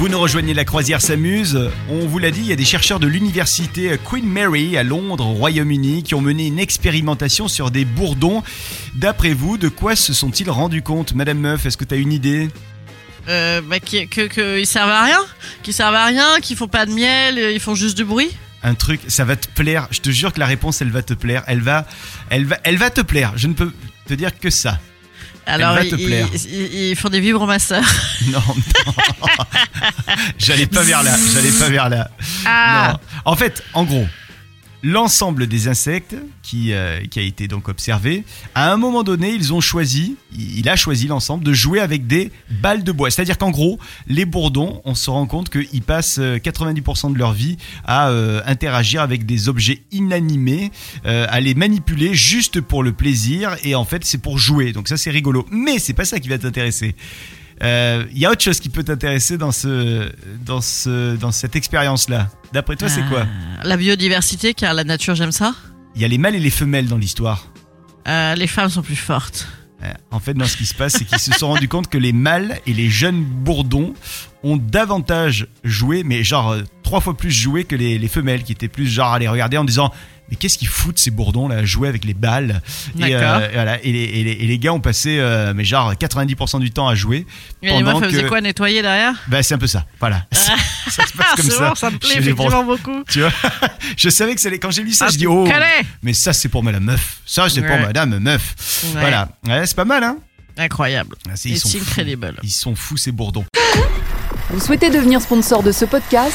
Vous nous rejoignez, la croisière s'amuse. On vous l'a dit, il y a des chercheurs de l'université Queen Mary à Londres, au Royaume-Uni, qui ont mené une expérimentation sur des bourdons. D'après vous, de quoi se sont-ils rendus compte Madame Meuf, est-ce que tu as une idée? Euh, bah, qui- que, servent à rien, qu'ils servent à rien, qu'ils font pas de miel, euh, ils font juste du bruit? un truc, ça va te plaire. Je te jure que la réponse, elle va te plaire. Elle va, elle va, elle va te plaire. Je ne peux te dire que ça. Alors va ils, te plaire. ils- ils- ils font des vibromasseurs. Non, non. j'allais pas vers là. J'allais pas vers là. Ah. Non. En fait, en gros, l'ensemble des insectes qui, euh, qui a été donc observé, à un moment donné, ils ont choisi, il a choisi l'ensemble de jouer avec des balles de bois. C'est-à-dire qu'en gros, les bourdons, on se rend compte qu'ils passent euh, 90% de leur vie à euh, interagir avec des objets inanimés, euh, à les manipuler juste pour le plaisir, et en fait, c'est pour jouer. Donc ça, c'est rigolo. Mais c'est pas ça qui va t'intéresser. Euh, Il y a autre chose qui peut t'intéresser dans ce, dans ce, dans cette expérience-là? D'après toi, c'est quoi? Ah, La biodiversité, car la nature j'aime ça. Il y a les mâles et les femelles dans l'histoire. Euh, les femmes sont plus fortes. Euh, En fait, dans ce qui se passe, c'est qu'ils se sont rendus compte que les mâles et les jeunes bourdons ont davantage joué, mais genre euh, trois fois plus joué que les, les femelles, qui étaient plus genre à les regarder en disant mais qu'est-ce qu'ils foutent ces bourdons là, jouer avec les balles? Et, D'accord. voilà, et, les, et les- et les gars ont passé euh, mais genre 90% du temps à jouer. Et les Pendant faisaient que- quoi, nettoyer derrière? Bah c'est un peu ça, voilà. ça se passe comme C'est ça. bon, ça me plaît effectivement beaucoup. Tu vois? Je savais que ça allait. Quand j'ai lu ça, Ah, je dis oh. Mais ça c'est pour madame meuf. Ça c'est pour Ouais. madame meuf. Ouais. Voilà. Ouais, c'est pas mal hein. Incroyable. Ah, c'est- ils It's sont fous. incredible. Ils sont fous ces bourdons. Vous souhaitez devenir sponsor de ce podcast?